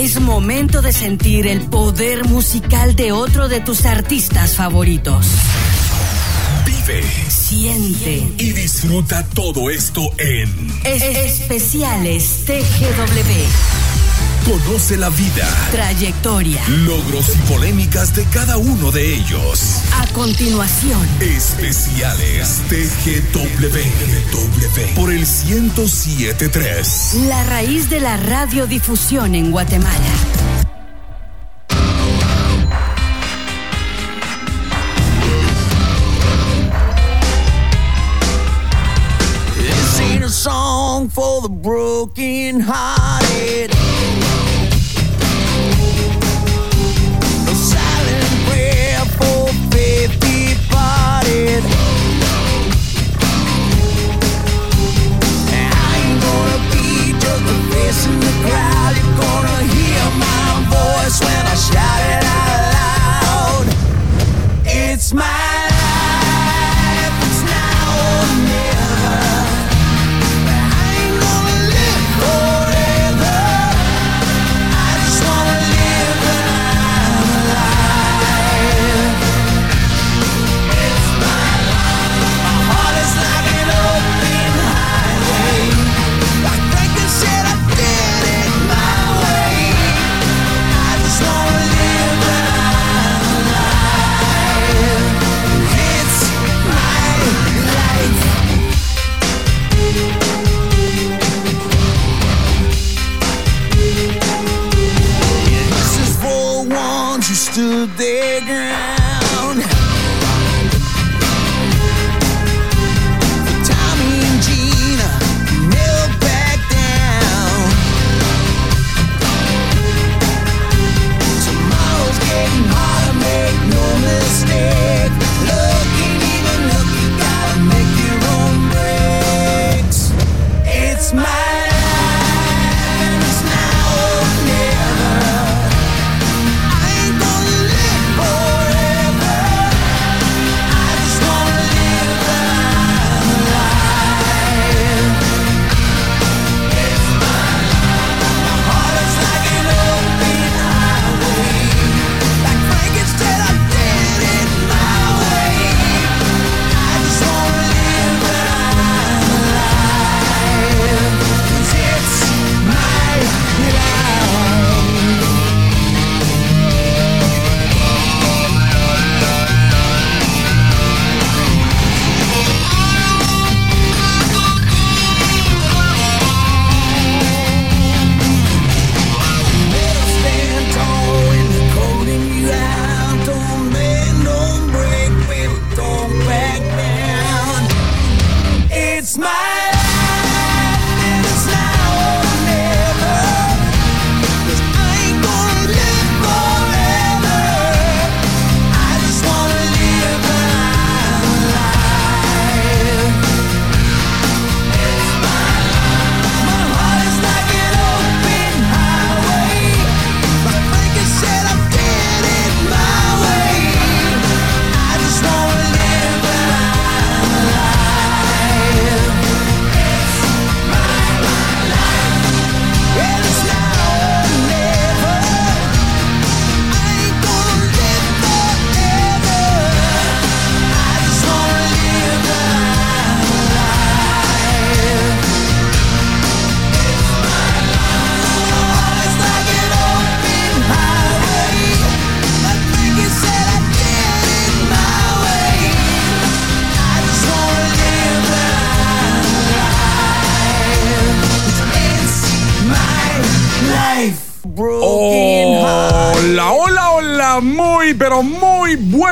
Es momento de sentir el poder musical de otro de tus artistas favoritos. Vive, siente y disfruta todo esto en es Especiales TGW. Conoce la vida, trayectoria, logros y polémicas de cada uno de ellos. A continuación, especiales TGW por el 1073. La raíz de la radiodifusión en Guatemala. That's when I shout it out.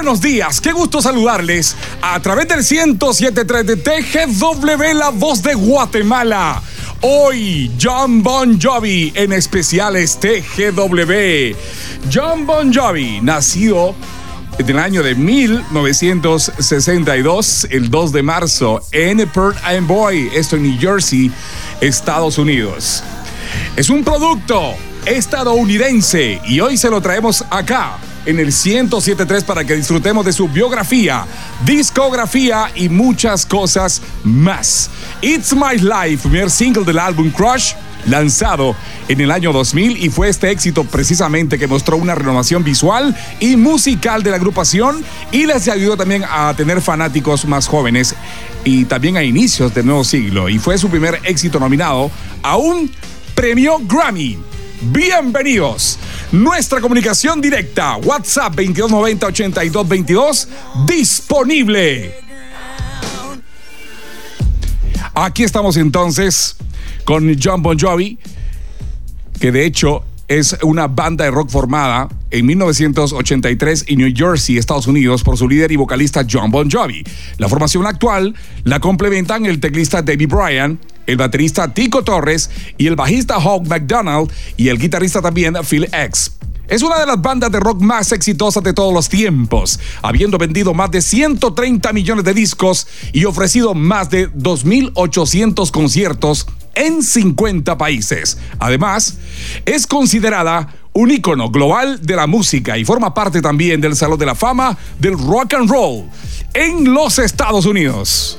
buenos días. Qué gusto saludarles a través del 107.3 de TGW, la voz de Guatemala. Hoy, John Bon Jovi, en especial es TGW. John Bon Jovi, nacido en el año de 1962, el 2 de marzo, en Perth Amboy, esto en New Jersey, Estados Unidos. Es un producto estadounidense y hoy se lo traemos acá en el 1073 para que disfrutemos de su biografía, discografía y muchas cosas más. It's My Life, primer single del álbum Crush lanzado en el año 2000 y fue este éxito precisamente que mostró una renovación visual y musical de la agrupación y les ayudó también a tener fanáticos más jóvenes y también a inicios del nuevo siglo y fue su primer éxito nominado a un premio Grammy. Bienvenidos nuestra comunicación directa, WhatsApp 2290-8222, disponible. Aquí estamos entonces con John Bon Jovi, que de hecho es una banda de rock formada en 1983 en New Jersey, Estados Unidos, por su líder y vocalista John Bon Jovi. La formación actual la complementan el teclista David Bryan, el baterista Tico Torres y el bajista Hawk McDonald y el guitarrista también Phil X. Es una de las bandas de rock más exitosas de todos los tiempos, habiendo vendido más de 130 millones de discos y ofrecido más de 2.800 conciertos en 50 países. Además, es considerada un ícono global de la música y forma parte también del Salón de la Fama del Rock and Roll en los Estados Unidos.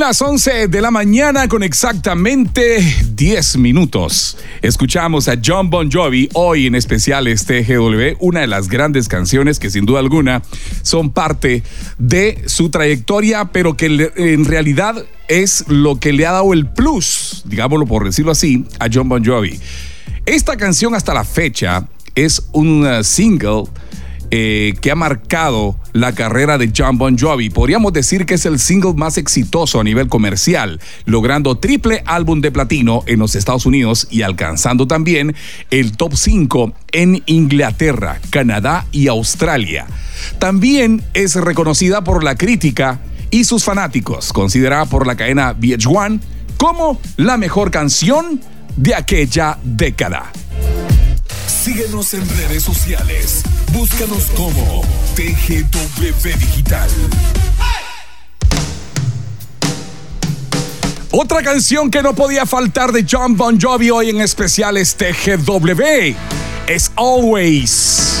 Las 11 de la mañana con exactamente 10 minutos. Escuchamos a John Bon Jovi hoy en especial este GW, una de las grandes canciones que sin duda alguna son parte de su trayectoria, pero que en realidad es lo que le ha dado el plus, digámoslo por decirlo así, a John Bon Jovi. Esta canción hasta la fecha es un uh, single eh, que ha marcado la carrera de John Bon Jovi. Podríamos decir que es el single más exitoso a nivel comercial, logrando triple álbum de platino en los Estados Unidos y alcanzando también el top 5 en Inglaterra, Canadá y Australia. También es reconocida por la crítica y sus fanáticos, considerada por la cadena VH1 como la mejor canción de aquella década. Síguenos en redes sociales. Búscanos como TGW Digital. Otra canción que no podía faltar de John Bon Jovi hoy en especial es TGW. Es Always.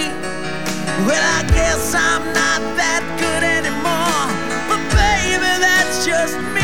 Well, I guess I'm not that good anymore, but baby, that's just me.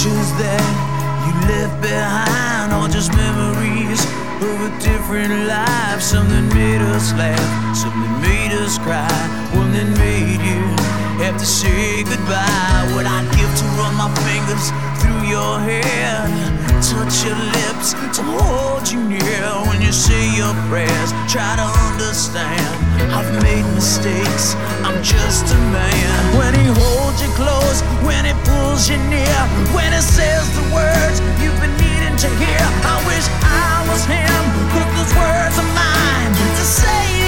Pictures that you left behind all just memories of a different life. Something made us laugh, something made us cry, one that made you have to say goodbye. What I'd give to run my fingers through your hair, touch your lips, to hold you near when you say your prayers. Try to understand, I've made mistakes, I'm just a man. When he holds you close, when he pulls you near, when he says the words you've been needing to hear. I wish I was him, but those words are mine to say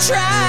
try,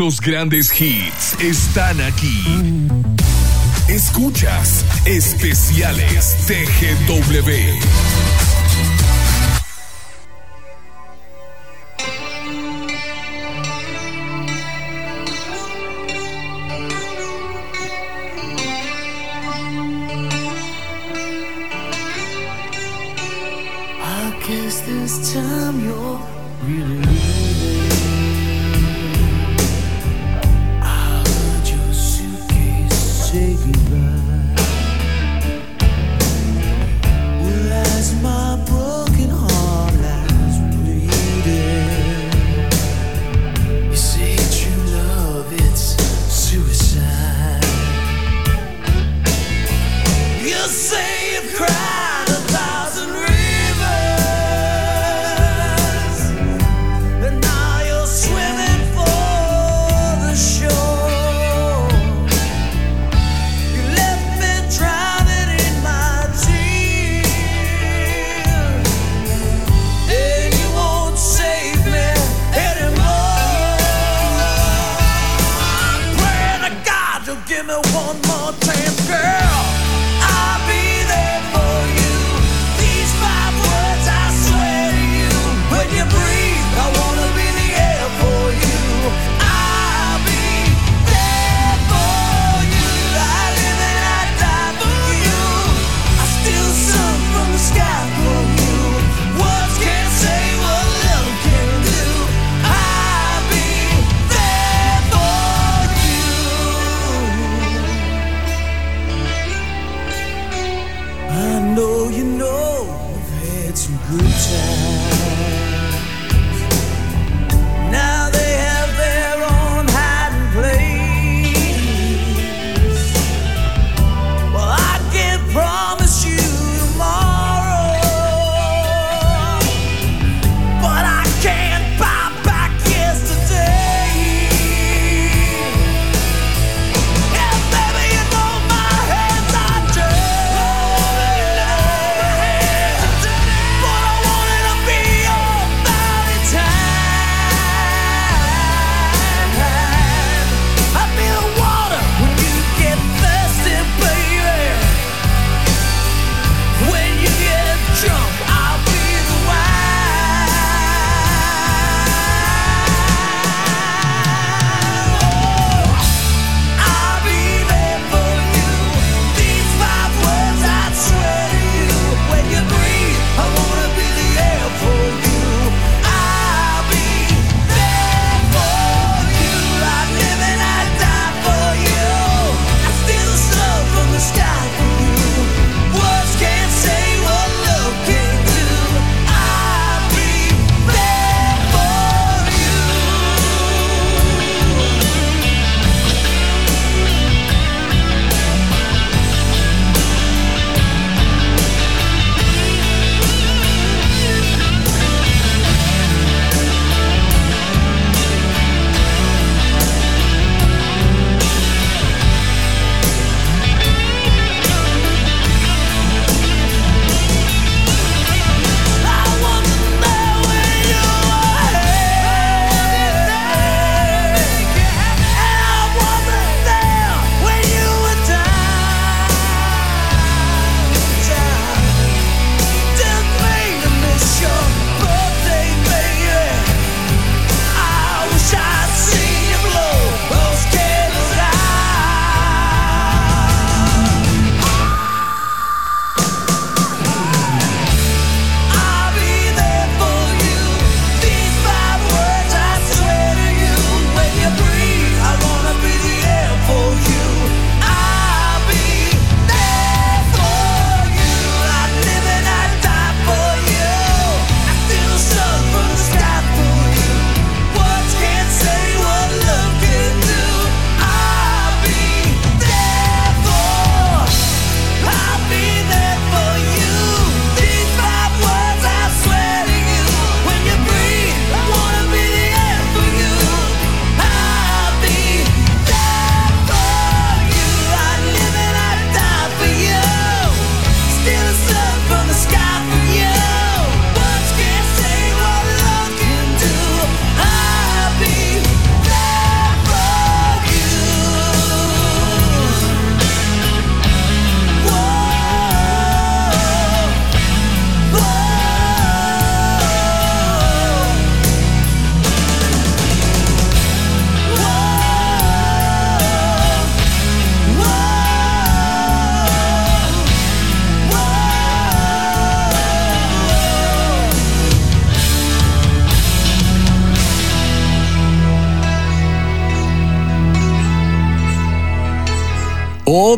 Los grandes hits están aquí. Escuchas especiales TGW.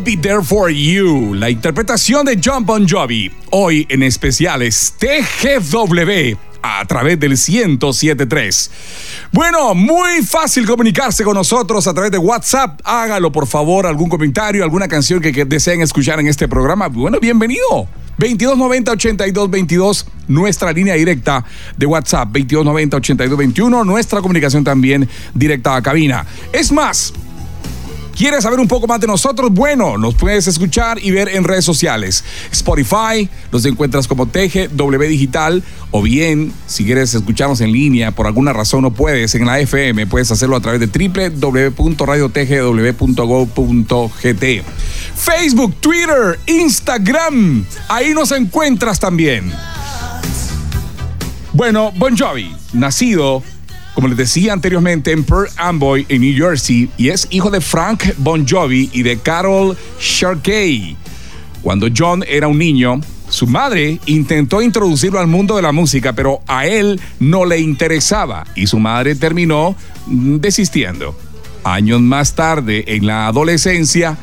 Be There For You, la interpretación de John Bon Jovi, hoy en especiales TGW a través del 1073. Bueno, muy fácil comunicarse con nosotros a través de WhatsApp. Hágalo, por favor, algún comentario, alguna canción que, que deseen escuchar en este programa. Bueno, bienvenido. 2290-8222, nuestra línea directa de WhatsApp. 2290-8221, nuestra comunicación también directa a cabina. Es más, ¿Quieres saber un poco más de nosotros? Bueno, nos puedes escuchar y ver en redes sociales. Spotify, nos encuentras como TGW Digital, o bien, si quieres escucharnos en línea, por alguna razón no puedes, en la FM, puedes hacerlo a través de www.radiotgw.go.gt. Facebook, Twitter, Instagram, ahí nos encuentras también. Bueno, Bon Jovi, nacido como les decía anteriormente, en Pearl Amboy, en New Jersey, y es hijo de Frank Bon Jovi y de Carol Sharkey. Cuando John era un niño, su madre intentó introducirlo al mundo de la música, pero a él no le interesaba y su madre terminó desistiendo. Años más tarde, en la adolescencia,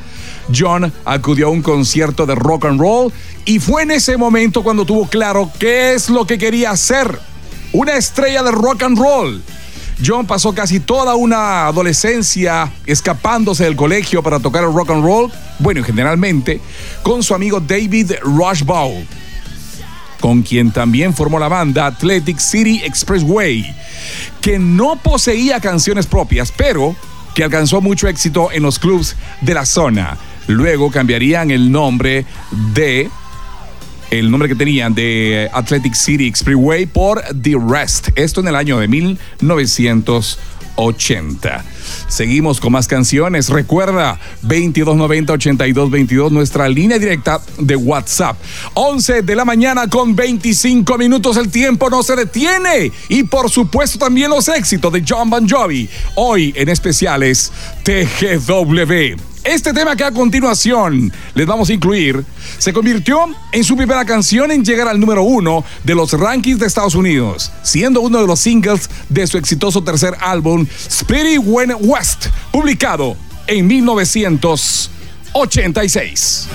John acudió a un concierto de rock and roll y fue en ese momento cuando tuvo claro qué es lo que quería hacer. Una estrella de rock and roll. John pasó casi toda una adolescencia escapándose del colegio para tocar el rock and roll, bueno, generalmente, con su amigo David Rushbaugh, con quien también formó la banda Athletic City Expressway, que no poseía canciones propias, pero que alcanzó mucho éxito en los clubs de la zona. Luego cambiarían el nombre de el nombre que tenían de Athletic City Expressway por The Rest. Esto en el año de 1980. Seguimos con más canciones. Recuerda 2290-8222, nuestra línea directa de WhatsApp. 11 de la mañana con 25 minutos. El tiempo no se detiene. Y por supuesto también los éxitos de John Bon Jovi. Hoy en especiales TGW. Este tema que a continuación les vamos a incluir se convirtió en su primera canción en llegar al número uno de los rankings de Estados Unidos, siendo uno de los singles de su exitoso tercer álbum, Spirit When West, publicado en 1986.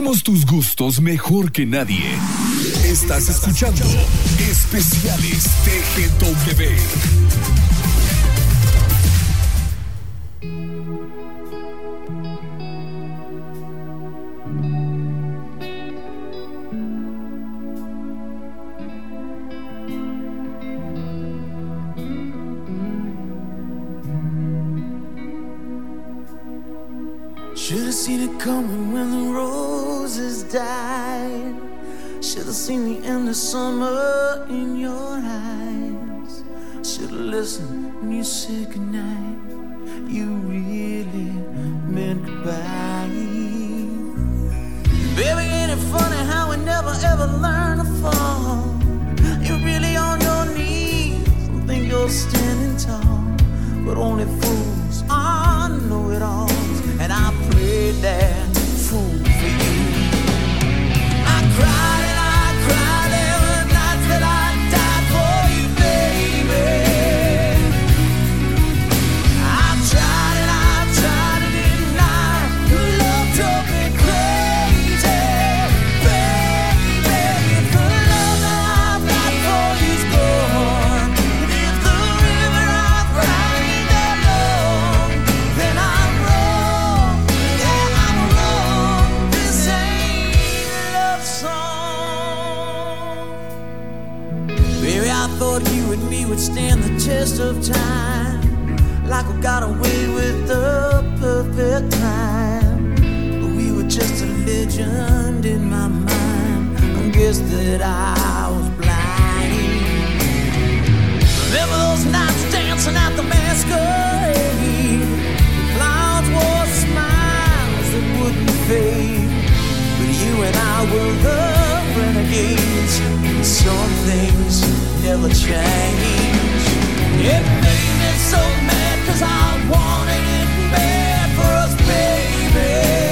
Conocemos tus gustos mejor que nadie. Estás escuchando Especiales TGW. Have when you said goodnight. You really meant goodbye. Baby, ain't it funny how we never ever learn to fall? You're really on your knees and think you're standing tall, but only fools are know it all and I prayed that stand the test of time. Like we got away with the perfect. But we were just a legend in my mind. I guess that I was blind. Remember those nights dancing at the masquerade? The clouds wore smiles that wouldn't fade. But you and I were the renegades. Some things never change. It made me so mad cause I wanted it bad for us, baby.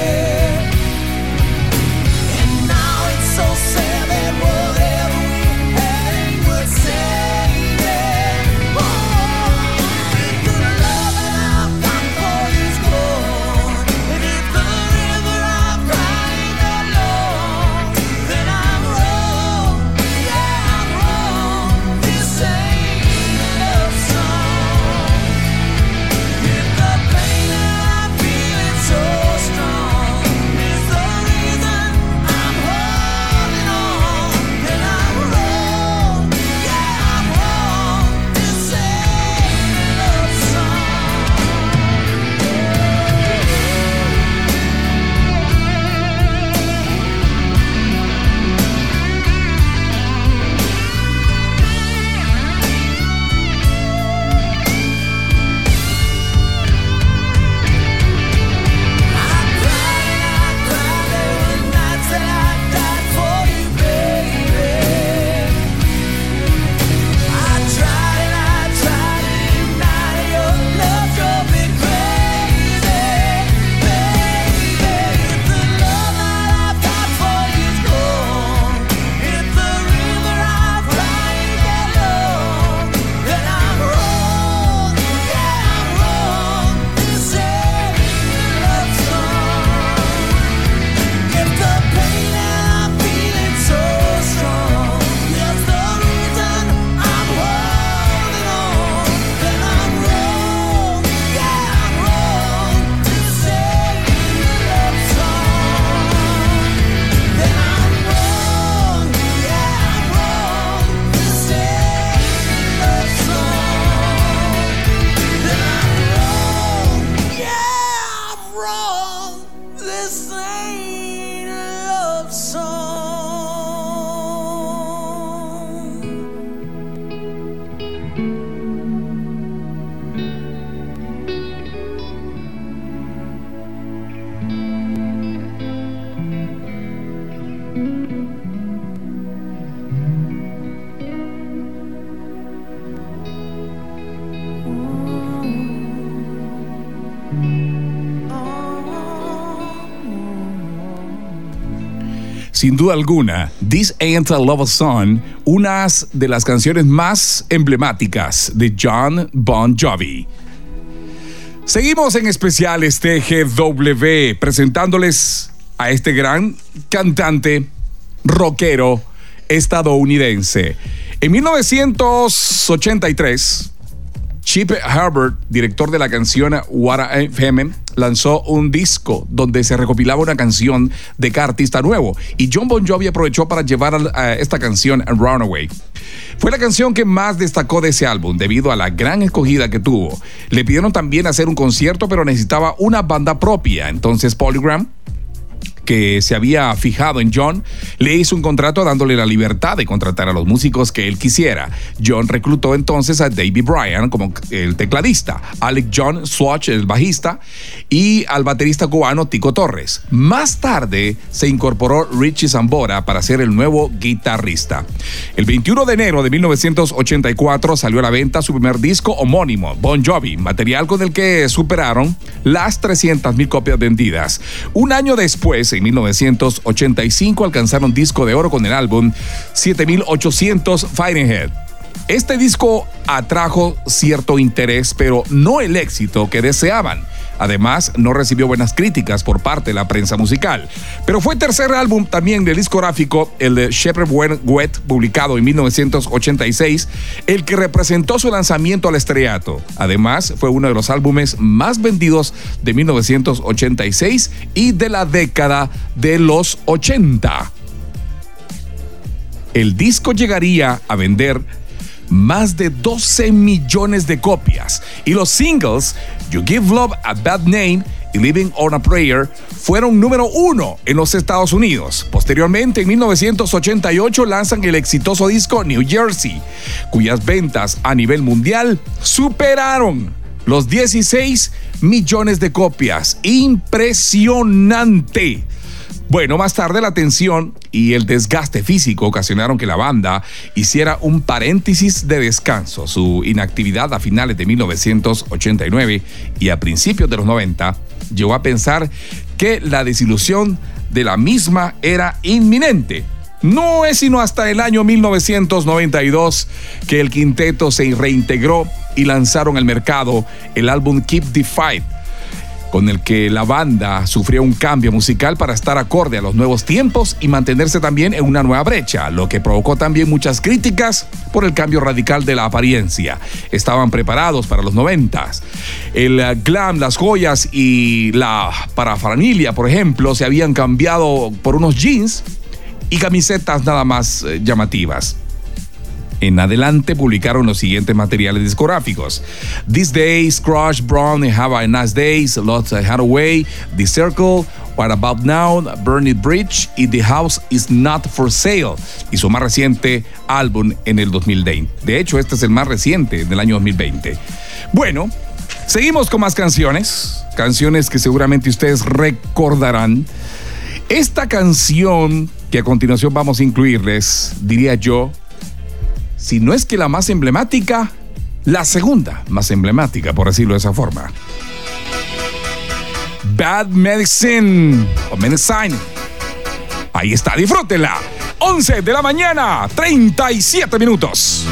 Sin duda alguna, This Ain't a Love Song, unas de las canciones más emblemáticas de John Bon Jovi. Seguimos en especiales TGW presentándoles a este gran cantante rockero estadounidense. En 1983, Chip Herbert, director de la canción What FM, lanzó un disco donde se recopilaba una canción de cada artista nuevo y John Bon Jovi aprovechó para llevar esta canción Runaway. Fue la canción que más destacó de ese álbum debido a la gran escogida que tuvo. Le pidieron también hacer un concierto pero necesitaba una banda propia, entonces Polygram que se había fijado en John, le hizo un contrato dándole la libertad de contratar a los músicos que él quisiera. John reclutó entonces a David Bryan como el tecladista, Alec John Swatch el bajista y al baterista cubano Tico Torres. Más tarde se incorporó Richie Zambora para ser el nuevo guitarrista. El 21 de enero de 1984 salió a la venta su primer disco homónimo, Bon Jovi, material con el que superaron las 300.000 copias vendidas. Un año después, en 1985 alcanzaron disco de oro con el álbum 7800 Fahrenheit. Este disco atrajo cierto interés, pero no el éxito que deseaban. Además, no recibió buenas críticas por parte de la prensa musical. Pero fue tercer álbum también del discográfico, el de Shepherd Wet, publicado en 1986, el que representó su lanzamiento al estrellato. Además, fue uno de los álbumes más vendidos de 1986 y de la década de los 80. El disco llegaría a vender más de 12 millones de copias y los singles You Give Love a Bad Name y Living on a Prayer fueron número uno en los Estados Unidos. Posteriormente, en 1988, lanzan el exitoso disco New Jersey, cuyas ventas a nivel mundial superaron los 16 millones de copias. Impresionante. Bueno, más tarde la tensión y el desgaste físico ocasionaron que la banda hiciera un paréntesis de descanso. Su inactividad a finales de 1989 y a principios de los 90 llevó a pensar que la desilusión de la misma era inminente. No es sino hasta el año 1992 que el quinteto se reintegró y lanzaron al mercado el álbum Keep the Fight con el que la banda sufrió un cambio musical para estar acorde a los nuevos tiempos y mantenerse también en una nueva brecha, lo que provocó también muchas críticas por el cambio radical de la apariencia. Estaban preparados para los noventas. El glam, las joyas y la parafernalia, por ejemplo, se habían cambiado por unos jeans y camisetas nada más eh, llamativas. En adelante publicaron los siguientes materiales discográficos: These Days, Crush, Brown, Have a Nice Days, Lots Hathaway, The Circle, What About Now, Burn It Bridge y The House Is Not For Sale. Y su más reciente álbum en el 2020. De hecho, este es el más reciente del año 2020. Bueno, seguimos con más canciones. Canciones que seguramente ustedes recordarán. Esta canción que a continuación vamos a incluirles, diría yo, si no es que la más emblemática, la segunda más emblemática, por decirlo de esa forma. Bad Medicine o Medicine. Ahí está, disfrútenla. 11 de la mañana, 37 minutos.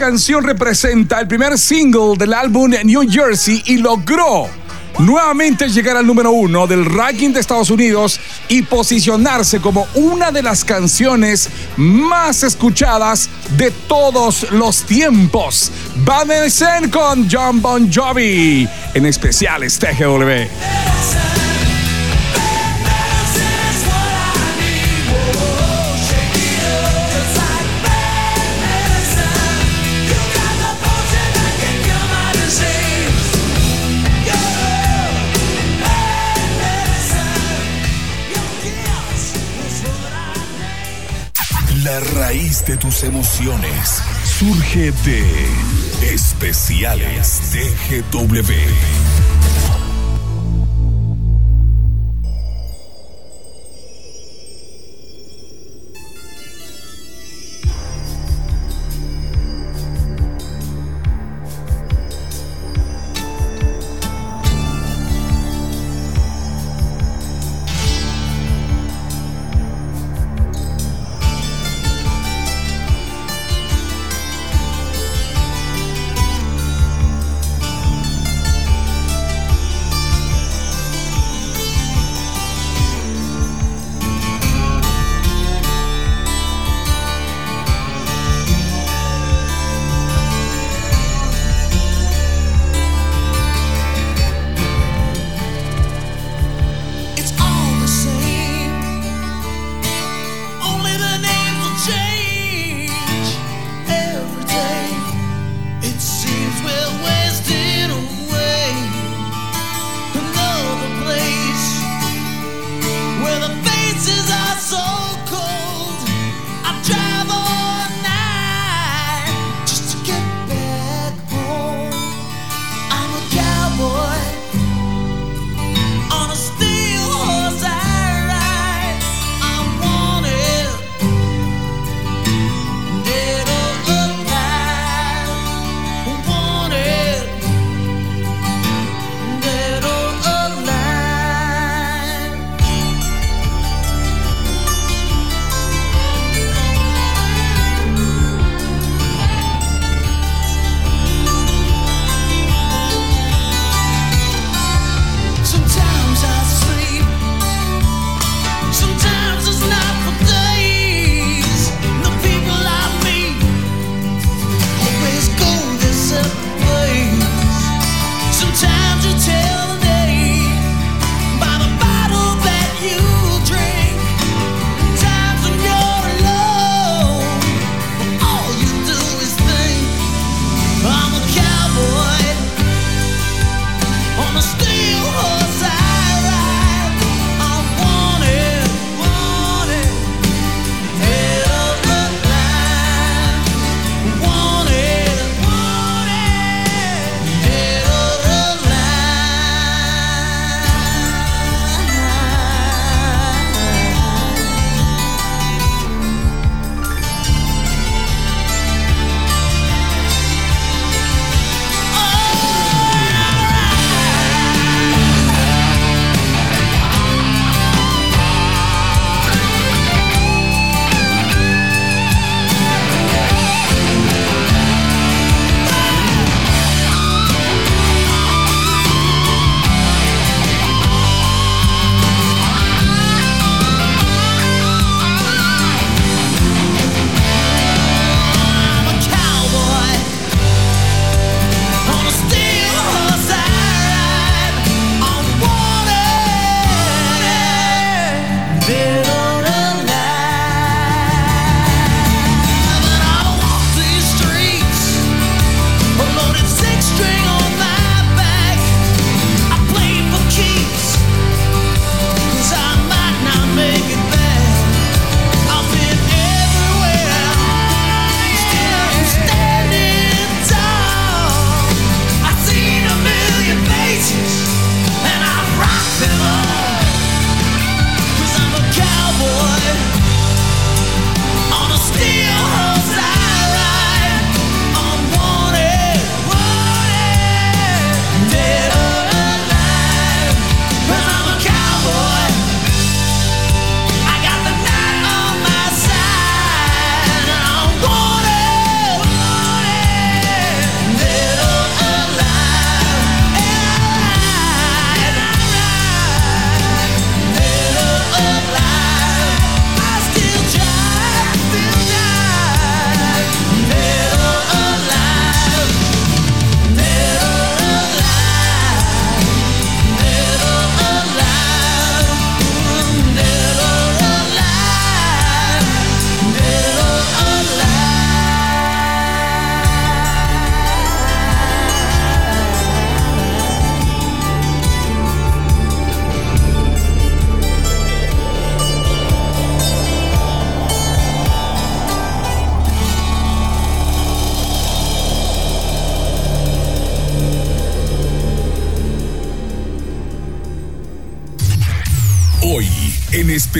Canción representa el primer single del álbum New Jersey y logró nuevamente llegar al número uno del ranking de Estados Unidos y posicionarse como una de las canciones más escuchadas de todos los tiempos. Vanessa con John Bon Jovi, en especial este. De tus emociones surge de Especiales TGW.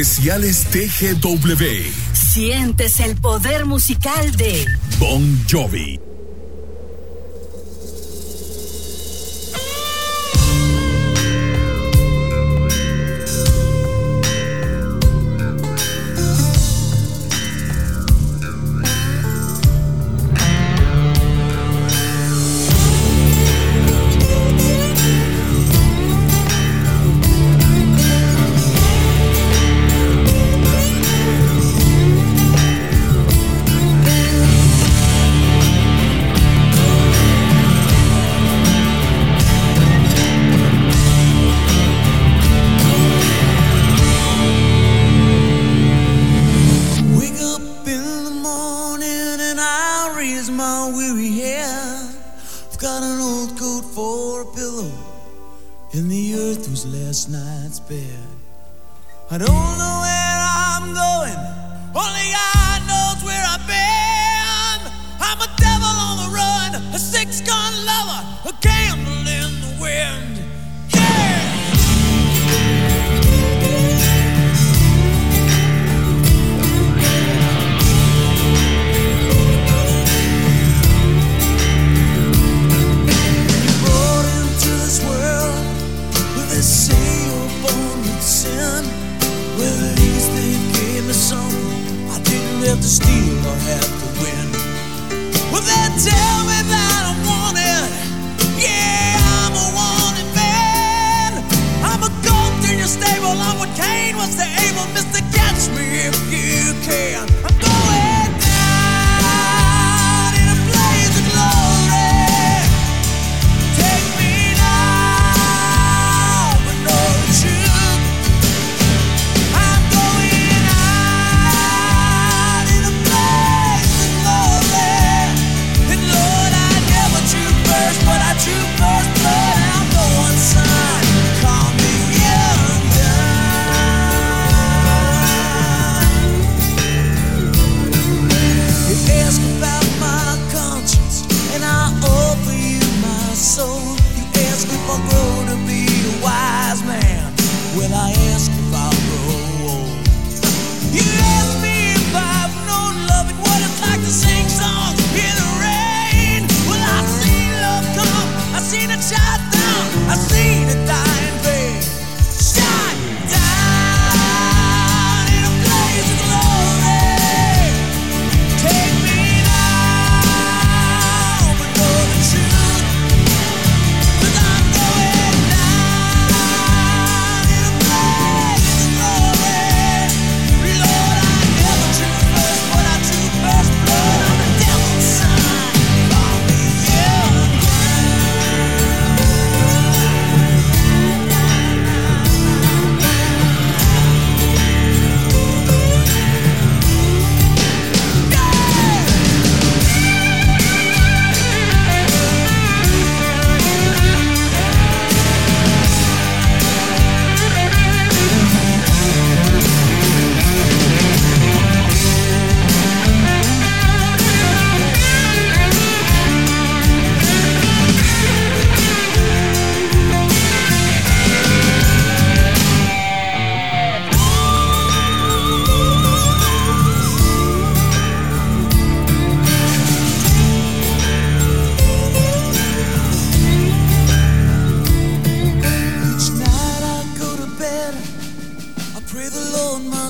especiales TGW. Sientes el poder musical de Bon Jovi.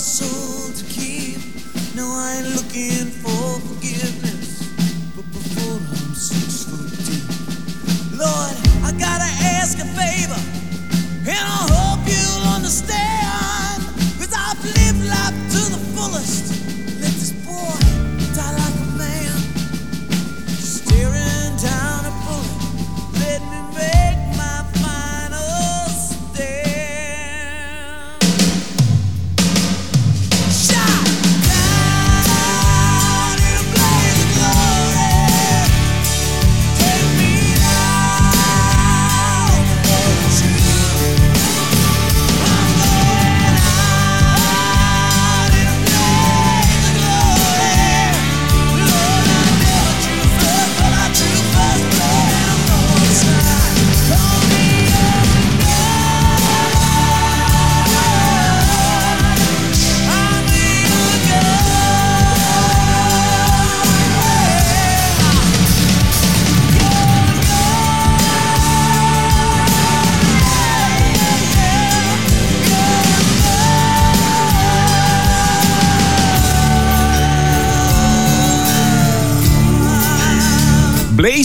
soul to keep. No, I ain't looking for forgiveness, but before I'm six foot deep.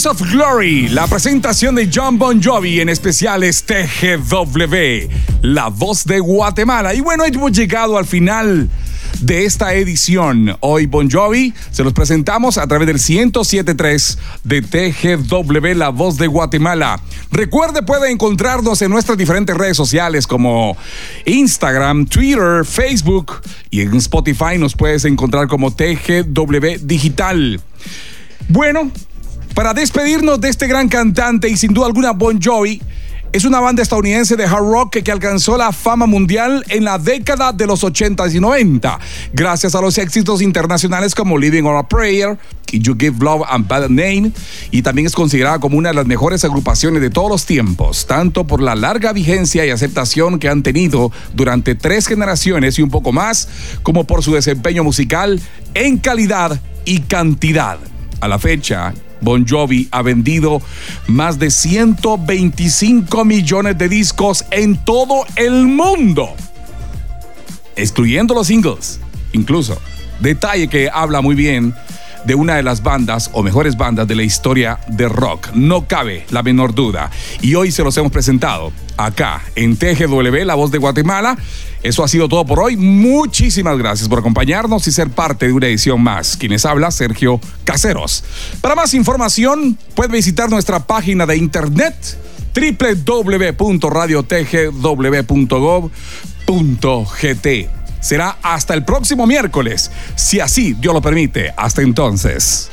Of Glory, la presentación de John Bon Jovi, en especial es TGW, la voz de Guatemala. Y bueno, hemos llegado al final de esta edición. Hoy Bon Jovi se los presentamos a través del 1073 de TGW, la voz de Guatemala. Recuerde, puede encontrarnos en nuestras diferentes redes sociales como Instagram, Twitter, Facebook y en Spotify nos puedes encontrar como TGW Digital. Bueno, para despedirnos de este gran cantante y sin duda alguna Bon Jovi, es una banda estadounidense de hard rock que alcanzó la fama mundial en la década de los 80 y 90, gracias a los éxitos internacionales como Living on a Prayer You Give Love a Bad Name, y también es considerada como una de las mejores agrupaciones de todos los tiempos, tanto por la larga vigencia y aceptación que han tenido durante tres generaciones y un poco más, como por su desempeño musical en calidad y cantidad. A la fecha, Bon Jovi ha vendido más de 125 millones de discos en todo el mundo, excluyendo los singles, incluso. Detalle que habla muy bien de una de las bandas o mejores bandas de la historia de rock. No cabe la menor duda. Y hoy se los hemos presentado acá en TGW, La Voz de Guatemala. Eso ha sido todo por hoy. Muchísimas gracias por acompañarnos y ser parte de una edición más. Quienes habla, Sergio Caseros. Para más información, puede visitar nuestra página de internet www.radiotgw.gov.gt. Será hasta el próximo miércoles, si así Dios lo permite. Hasta entonces.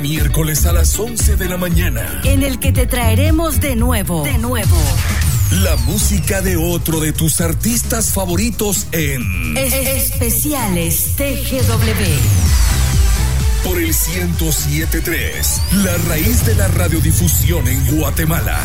Miércoles a las 11 de la mañana. En el que te traeremos de nuevo, de nuevo, La música de otro de tus artistas favoritos en es- especiales TGW. por el 1073, la raíz de la radiodifusión en Guatemala.